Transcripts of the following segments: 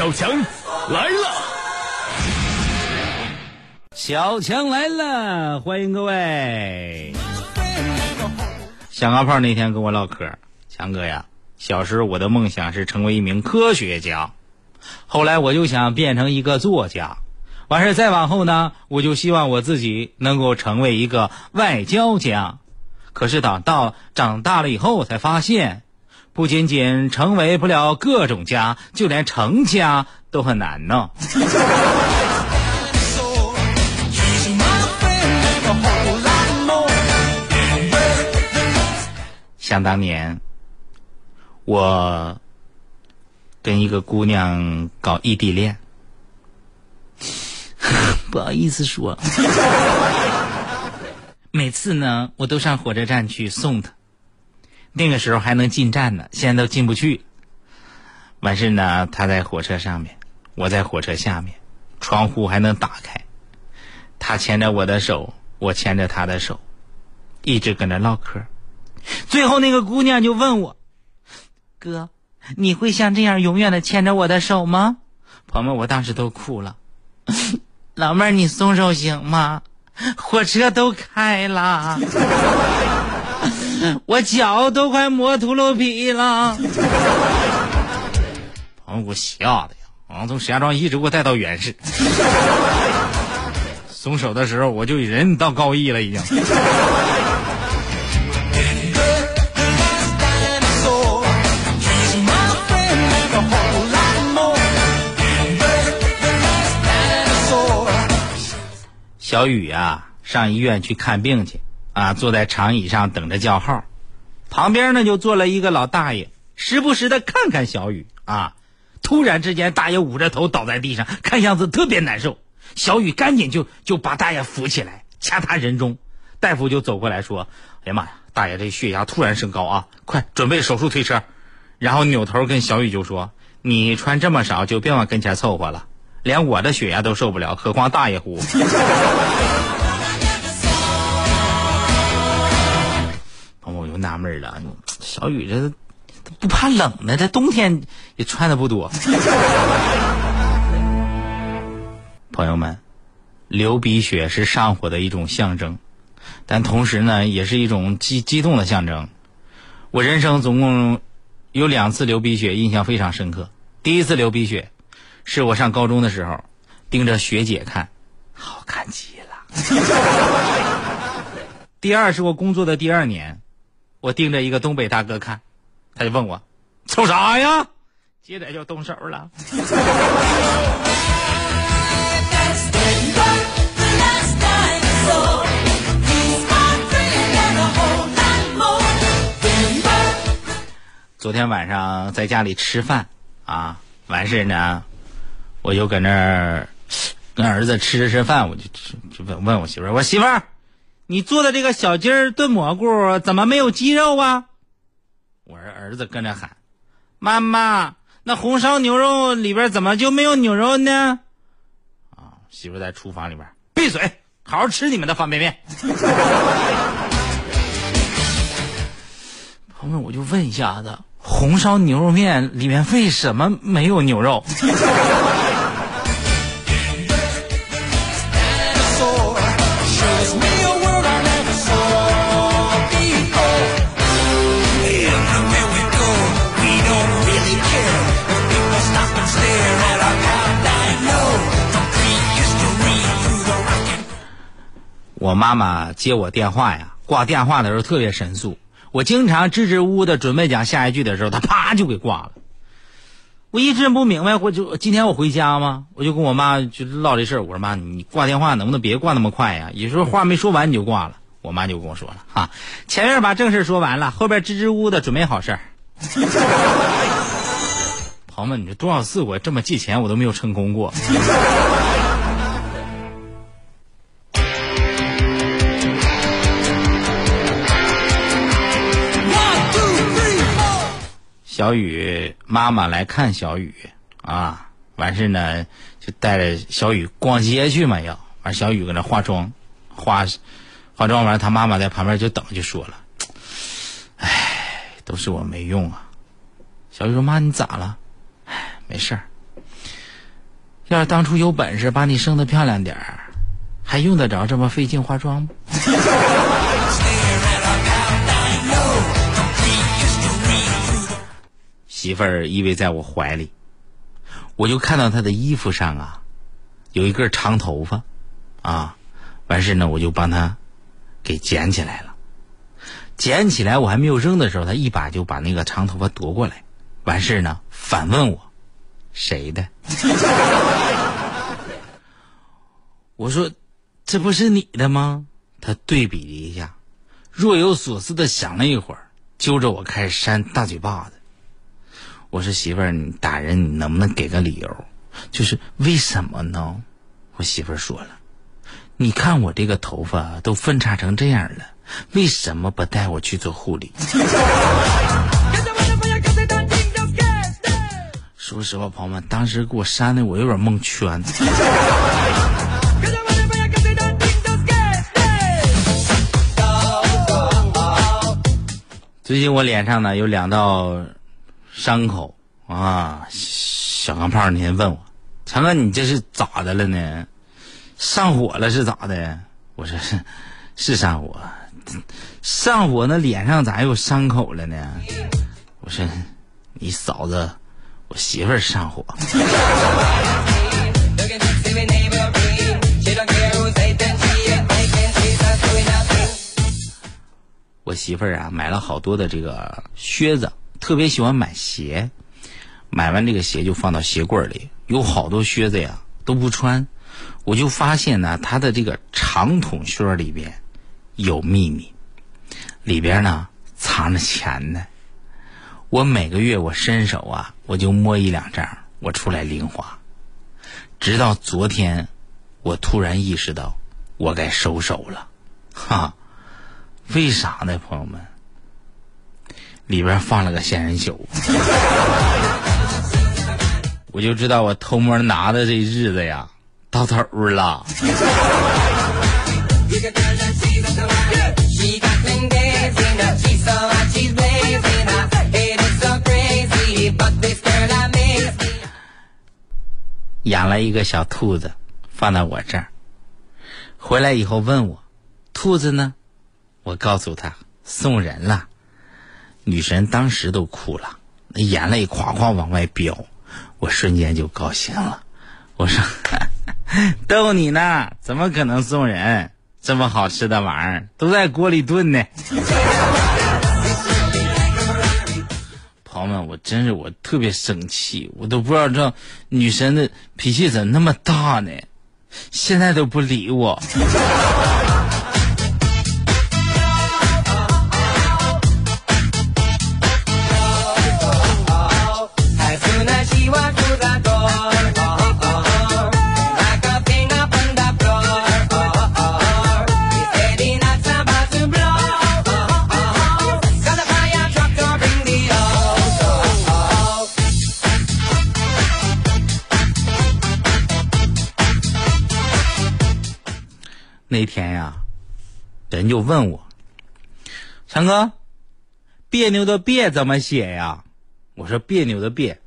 小强来了，小强来了，欢迎各位。小钢炮那天跟我唠嗑，强哥呀，小时候我的梦想是成为一名科学家，后来我就想变成一个作家，完事再往后呢，我就希望我自己能够成为一个外交家。可是等到长大了以后，才发现，不仅仅成为不了各种家，就连成家都很难呢。想当年，我跟一个姑娘搞异地恋，不好意思说。每次呢，我都上火车站去送她。那个时候还能进站呢，现在都进不去。完事呢，他在火车上面，我在火车下面，窗户还能打开。他牵着我的手，我牵着他的手，一直跟那唠嗑。最后，那个姑娘就问我：“哥，你会像这样永远的牵着我的手吗？”朋友们，我当时都哭了。老妹儿，你松手行吗？火车都开了，我脚都快磨秃噜皮了。朋友，给我吓的呀！啊，从石家庄一直给我带到原市。松手的时候，我就人到高一了，已经。小雨啊，上医院去看病去啊，坐在长椅上等着叫号，旁边呢就坐了一个老大爷，时不时的看看小雨啊。突然之间，大爷捂着头倒在地上，看样子特别难受。小雨赶紧就就把大爷扶起来，掐他人中。大夫就走过来说：“哎呀妈呀，大爷这血压突然升高啊，快准备手术推车。”然后扭头跟小雨就说：“你穿这么少，就别往跟前凑合了。”连我的血压都受不了，何况大爷乎。纳闷了，小雨这不怕冷呢？这冬天也穿的不多。朋友们，流鼻血是上火的一种象征，但同时呢，也是一种激激动的象征。我人生总共有两次流鼻血，印象非常深刻。第一次流鼻血。是我上高中的时候，盯着学姐看，好看极了。第二是我工作的第二年，我盯着一个东北大哥看，他就问我，瞅啥呀？接着就动手了。昨天晚上在家里吃饭啊，完事呢。我就搁那儿跟儿子吃着吃饭，我就就问问我媳妇儿：“我媳妇儿，你做的这个小鸡儿炖蘑菇怎么没有鸡肉啊？”我儿子跟着喊：“妈妈，那红烧牛肉里边怎么就没有牛肉呢？”啊，媳妇在厨房里边闭嘴，好好吃你们的方便面。朋友们，我就问一下子，红烧牛肉面里面为什么没有牛肉？我妈妈接我电话呀，挂电话的时候特别神速。我经常支支吾吾的准备讲下一句的时候，她啪就给挂了。我一直不明白，我就今天我回家吗？我就跟我妈就唠这事儿。我说妈，你挂电话能不能别挂那么快呀？有时候话没说完你就挂了。我妈就跟我说了哈，前面把正事说完了，后边支支吾吾的准备好事儿。朋友们，你说多少次我这么借钱我都没有成功过。小雨妈妈来看小雨啊，完事呢就带着小雨逛街去嘛要，完小雨搁那化妆，化化妆完，他妈妈在旁边就等就说了，唉，都是我没用啊。小雨说妈你咋了？唉，没事儿，要是当初有本事把你生的漂亮点儿，还用得着这么费劲化妆吗？媳妇儿依偎在我怀里，我就看到她的衣服上啊，有一根长头发，啊，完事呢，我就帮她给捡起来了。捡起来我还没有扔的时候，她一把就把那个长头发夺过来，完事呢，反问我谁的？我说这不是你的吗？她对比了一下，若有所思的想了一会儿，揪着我开始扇大嘴巴子。我说媳妇儿，你打人，你能不能给个理由？就是为什么呢？我媳妇儿说了，你看我这个头发都分叉成这样了，为什么不带我去做护理？说实话，朋友们，当时给我扇的我有点蒙圈。最近我脸上呢有两道。伤口啊，小钢炮那天问我：“强哥，你这是咋的了呢？上火了是咋的？”我说：“是，是上火。上火那脸上咋有伤口了呢？”我说：“你嫂子，我媳妇儿上火。”我媳妇儿啊，买了好多的这个靴子。特别喜欢买鞋，买完这个鞋就放到鞋柜里，有好多靴子呀都不穿，我就发现呢，他的这个长筒靴里边有秘密，里边呢藏着钱呢。我每个月我伸手啊，我就摸一两张，我出来零花。直到昨天，我突然意识到，我该收手了，哈，为啥呢，朋友们？里边放了个仙人球，我就知道我偷摸拿的这日子呀到头了。养了一个小兔子，放在我这儿。回来以后问我，兔子呢？我告诉他送人了。女神当时都哭了，那眼泪哗哗往外飙，我瞬间就高兴了。我说：“ 逗你呢，怎么可能送人？这么好吃的玩意儿都在锅里炖呢。”朋友们，我真是我特别生气，我都不知道这女神的脾气怎么那么大呢？现在都不理我。那天呀，人就问我：“强哥，别扭的别怎么写呀？”我说：“别扭的别，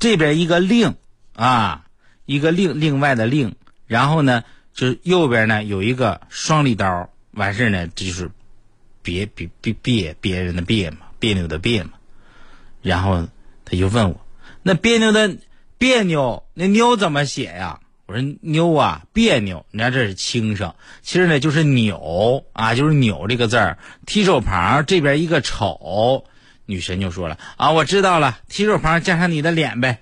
这边一个另啊，一个另另外的另，然后呢，就是右边呢有一个双立刀，完事呢，这就是别别别别别人的别嘛，别扭的别嘛。”然后他就问我：“那别扭的别扭，那扭怎么写呀？”我说妞啊，别扭，你看这是轻声，其实呢就是扭啊，就是扭这个字儿，提手旁这边一个丑，女神就说了啊，我知道了，提手旁加上你的脸呗。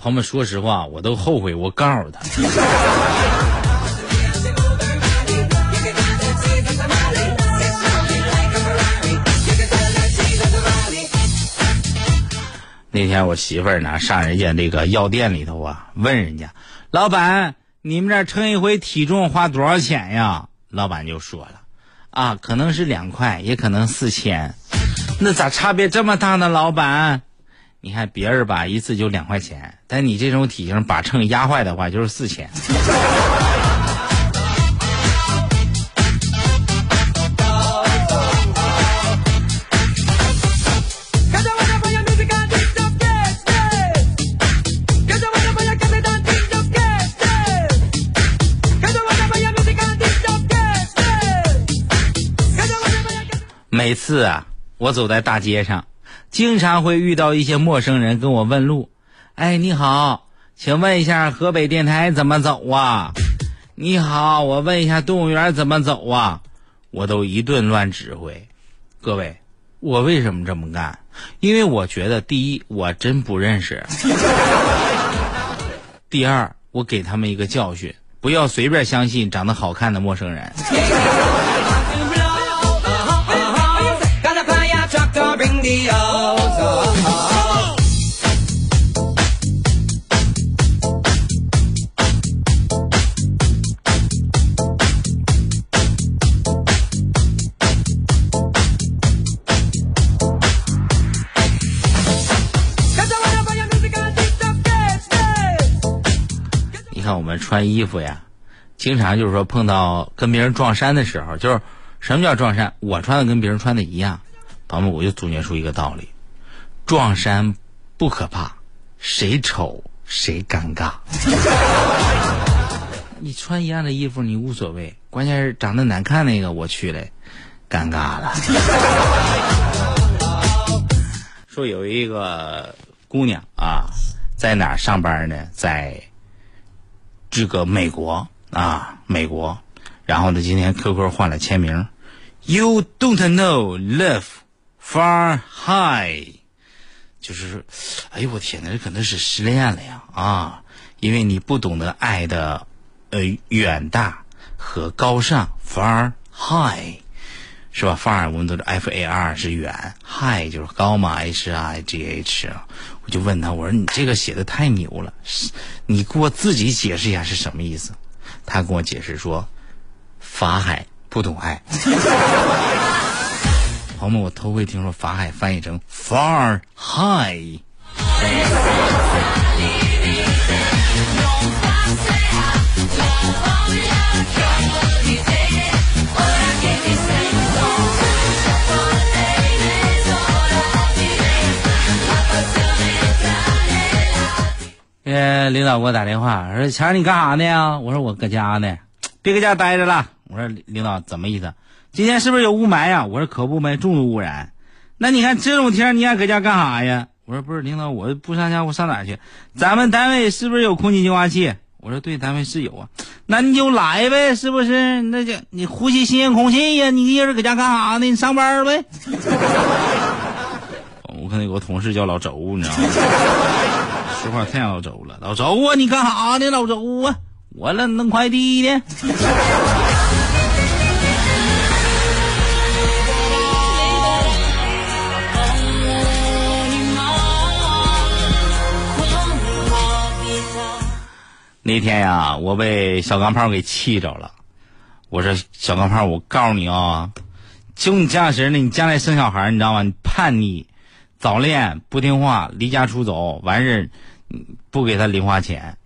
朋友们，说实话，我都后悔，我告诉他。那天我媳妇儿呢上人家那个药店里头啊，问人家老板，你们这称一回体重花多少钱呀？老板就说了，啊，可能是两块，也可能四千，那咋差别这么大呢？老板，你看别人吧，一次就两块钱，但你这种体型把秤压坏的话，就是四千。每次啊，我走在大街上，经常会遇到一些陌生人跟我问路。哎，你好，请问一下河北电台怎么走啊？你好，我问一下动物园怎么走啊？我都一顿乱指挥。各位，我为什么这么干？因为我觉得，第一，我真不认识；第二，我给他们一个教训，不要随便相信长得好看的陌生人。你看我们穿衣服呀，经常就是说碰到跟别人撞衫的时候，就是什么叫撞衫？我穿的跟别人穿的一样。朋友们，我就总结出一个道理：撞衫不可怕，谁丑谁尴尬。你穿一样的衣服你无所谓，关键是长得难看那个我去嘞，尴尬了。说有一个姑娘啊，在哪儿上班呢？在这个美国啊，美国。然后呢，今天 QQ 换了签名，You don't know love。Far high，就是，哎呦我天哪，这可能是失恋了呀啊！因为你不懂得爱的，呃，远大和高尚。Far high，是吧？Far 我们都是 F A R 是远，high 就是高嘛，H I G H。我就问他，我说你这个写的太牛了，你给我自己解释一下是什么意思？他跟我解释说，法海不懂爱。朋友们，我头回听说法海翻译成 far high。呃，领导给我打电话，说强你干啥呢？我说我搁家呢，别搁家待着了。我说领导怎么意思？今天是不是有雾霾呀？我说可不呗，重度污染。那你看这种天你还搁家干啥呀？我说不是，领导，我不上家，我上哪去？咱们单位是不是有空气净化器？我说对，单位是有啊。那你就来呗，是不是？那就你呼吸新鲜空气呀。你一人搁家干啥呢？你上班呗。我看那有个同事叫老周，你知道吗？说话太像老周了。老周啊，你干啥呢？老周啊，我来弄快递呢。那天呀，我被小钢炮给气着了。我说小钢炮，我告诉你啊，就你这样式的，你将来生小孩，你知道吗？你叛逆、早恋、不听话、离家出走，完事不给他零花钱。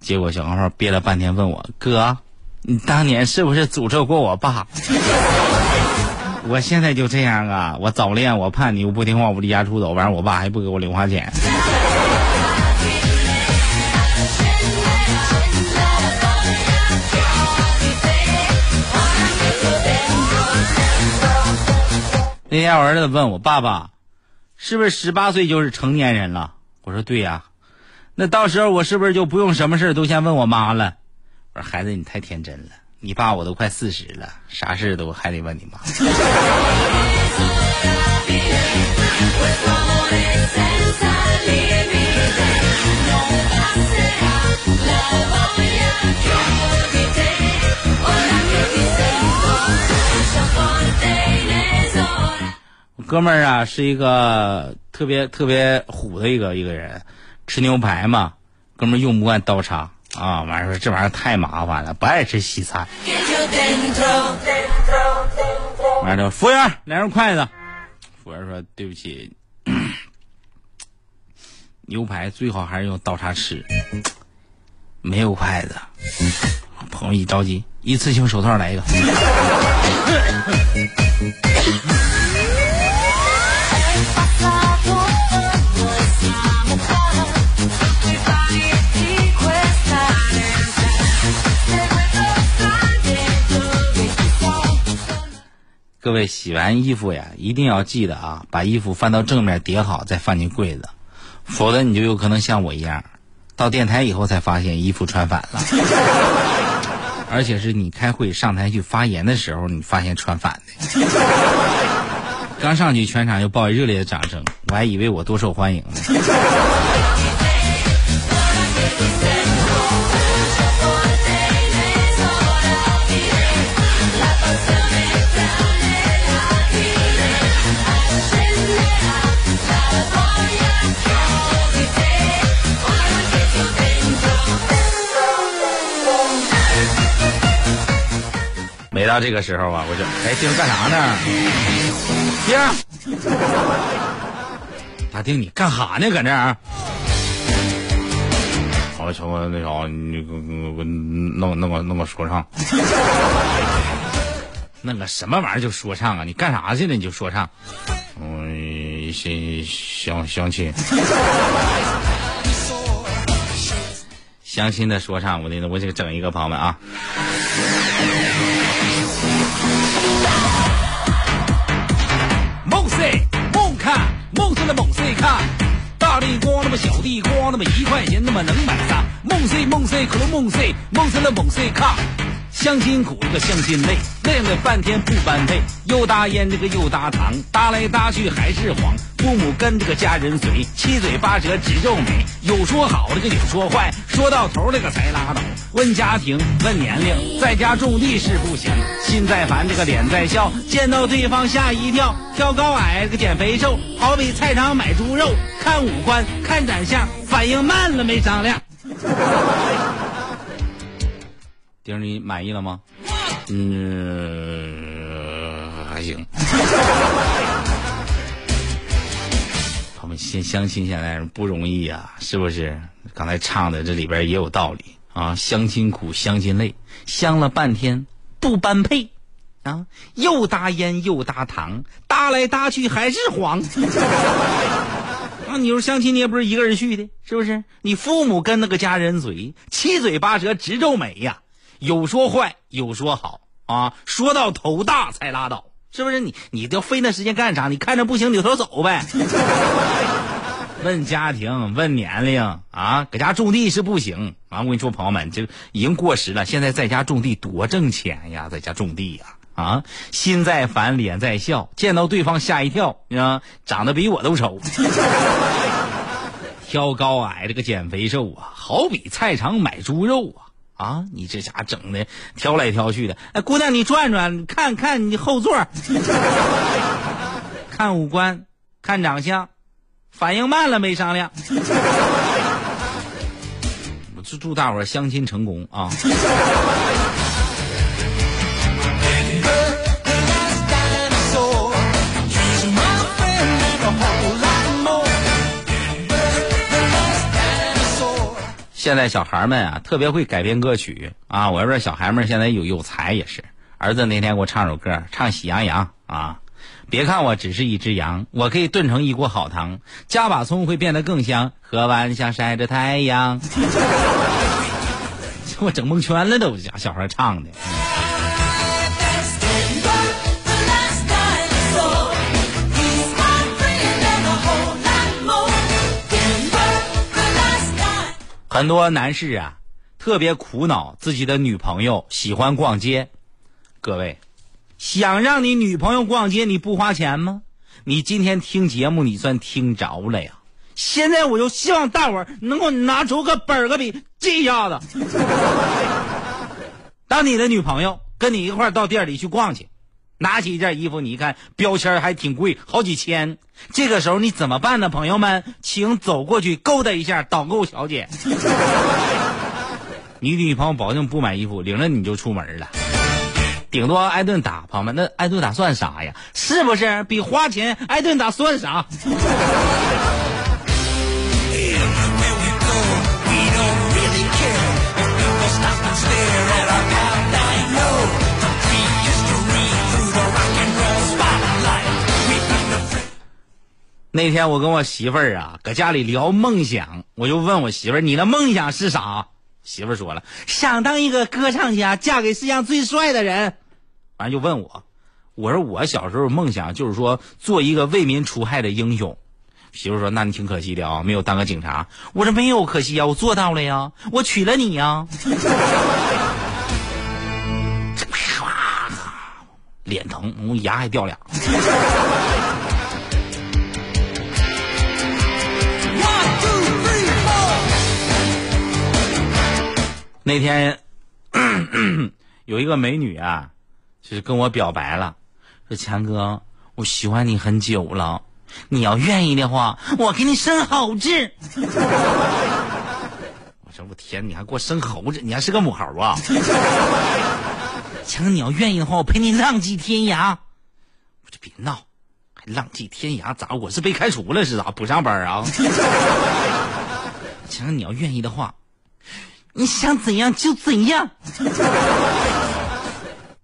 结果小钢炮憋了半天问我哥，你当年是不是诅咒过我爸？我现在就这样啊，我早恋，我叛逆，我不听话，我离家出走，完事我爸还不给我零花钱。那天我儿子问我爸爸，是不是十八岁就是成年人了？我说对呀，那到时候我是不是就不用什么事都先问我妈了？我说孩子你太天真了，你爸我都快四十了，啥事都还得问你妈。哥们儿啊，是一个特别特别虎的一个一个人，吃牛排嘛，哥们儿用不惯刀叉啊，完事说这玩意儿太麻烦了，不爱吃西餐。完了，服务员来根筷子。服务员说：“对不起，牛排最好还是用刀叉吃，没有筷子。”朋友一着急，一次性手套来一个。各位洗完衣服呀，一定要记得啊，把衣服翻到正面叠好，再放进柜子，否则你就有可能像我一样，到电台以后才发现衣服穿反了，而且是你开会上台去发言的时候，你发现穿反的。刚上去，全场就报以热烈的掌声，我还以为我多受欢迎呢。每到这个时候啊，我就哎，丁干啥呢？丁，大丁，你干哈呢？搁这儿？好，小哥，那啥，你给我弄弄个弄个说唱，弄个什么玩意儿就说唱啊？你干啥去了？你就说唱？嗯，相相相亲，相亲的说唱，我那我就整一个朋友们啊。梦碎了梦碎卡，大地瓜那么小地瓜那么一块钱那么能买啥？梦碎梦碎可能梦碎，梦碎了梦碎卡。相亲苦，这个相亲累，累了半天不般配，又搭烟这个又搭糖，搭来搭去还是黄。父母跟这个家人随，七嘴八舌直皱眉，有说好这个有说坏，说到头这个才拉倒。问家庭问年龄，在家种地是不行，心在烦这个脸在笑，见到对方吓一跳，挑高矮这个减肥瘦，好比菜场买猪肉，看五官看长相，反应慢了没商量。丁儿，你满意了吗？嗯，还行。他们先相亲，现在不容易呀，是不是？刚才唱的这里边也有道理啊。相亲苦，相亲累，相了半天不般配啊，又搭烟又搭糖，搭来搭去还是黄。啊，你说相亲你也不是一个人去的，是不是？你父母跟那个家人嘴，七嘴八舌直皱眉呀。有说坏，有说好啊，说到头大才拉倒，是不是？你你都费那时间干啥？你看着不行，扭头走呗。问家庭，问年龄啊，搁家种地是不行啊。我跟你说，朋友们，这已经过时了。现在在家种地多挣钱呀，在家种地呀啊，心在烦，脸在笑，见到对方吓一跳啊，长得比我都丑。挑高矮，这个减肥瘦啊，好比菜场买猪肉啊。啊，你这家整的挑来挑去的，哎，姑娘你转转，看看你后座，看五官，看长相，反应慢了没商量。我祝祝大伙相亲成功啊！现在小孩们啊，特别会改编歌曲啊！我要说，小孩们现在有有才也是。儿子那天给我唱首歌，唱《喜羊羊》啊。别看我只是一只羊，我可以炖成一锅好汤，加把葱会变得更香，喝完像晒着太阳。给 我整蒙圈了都，家小孩唱的。很多男士啊，特别苦恼自己的女朋友喜欢逛街。各位，想让你女朋友逛街，你不花钱吗？你今天听节目，你算听着了呀。现在我就希望大伙儿能够拿出个本儿个笔记一下子。当你的女朋友跟你一块儿到店里去逛去。拿起一件衣服，你一看标签还挺贵，好几千。这个时候你怎么办呢？朋友们，请走过去勾搭一下导购小姐。你女朋友保证不买衣服，领着你就出门了，顶多挨顿打。朋友们，那挨顿打算啥呀？是不是比花钱挨顿打算啥？那天我跟我媳妇儿啊，搁家里聊梦想，我就问我媳妇儿：“你的梦想是啥？”媳妇儿说了：“想当一个歌唱家，嫁给世界上最帅的人。”完就问我：“我说我小时候梦想就是说做一个为民除害的英雄。媳妇儿说：“那你挺可惜的啊，没有当个警察。”我说：“没有可惜啊，我做到了呀，我娶了你呀。”这啪，脸疼，我牙还掉俩。那天 有一个美女啊，就是跟我表白了，说：“强哥，我喜欢你很久了。”你要愿意的话，我给你生猴子。我说我天，你还给我生猴子？你还是个母猴啊？强哥，你要愿意的话，我陪你浪迹天涯。我说别闹，还浪迹天涯咋？我是被开除了是咋？不上班啊？强哥，你要愿意的话，你想怎样就怎样。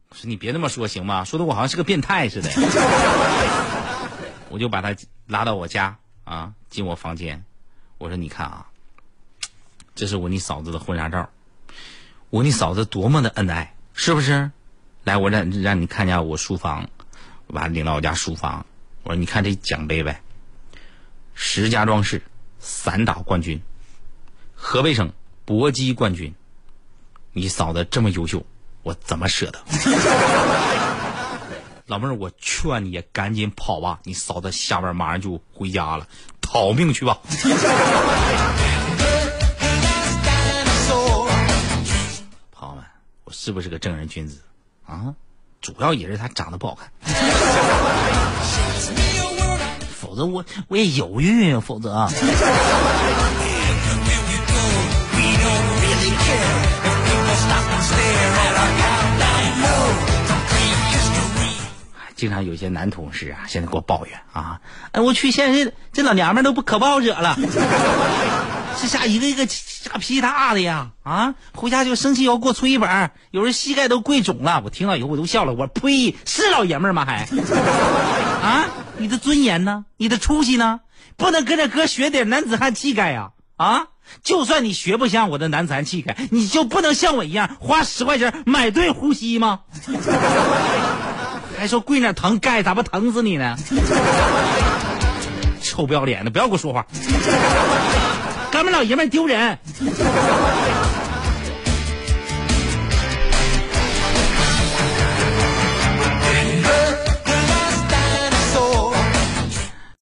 我说你别那么说行吗？说的我好像是个变态似的。我就把他拉到我家啊，进我房间。我说：“你看啊，这是我你嫂子的婚纱照，我你嫂子多么的恩爱，是不是？来，我让让你看一下我书房，我把他领到我家书房。我说：你看这奖杯呗，石家庄市散打冠军，河北省搏击冠军。你嫂子这么优秀，我怎么舍得？” 老妹儿，我劝你赶紧跑吧，你嫂子下班马上就回家了，逃命去吧。朋友们，我是不是个正人君子啊？主要也是他长得不好看，否则我我也犹豫，否则。经常有些男同事啊，现在给我抱怨啊，哎，我去，现在这这老娘们都不可不好惹了，这下一个一个瞎皮大的呀，啊，回家就生气要给我搓衣板，有人膝盖都跪肿了。我听到以后我都笑了，我呸，是老爷们吗还？啊，你的尊严呢？你的出息呢？不能跟着哥学点男子汉气概呀？啊，就算你学不像我的男子汉气概，你就不能像我一样花十块钱买对呼吸吗？还说跪那疼盖，咋不疼死你呢？臭不要脸的，不要跟我说话，哥们老爷们丢人。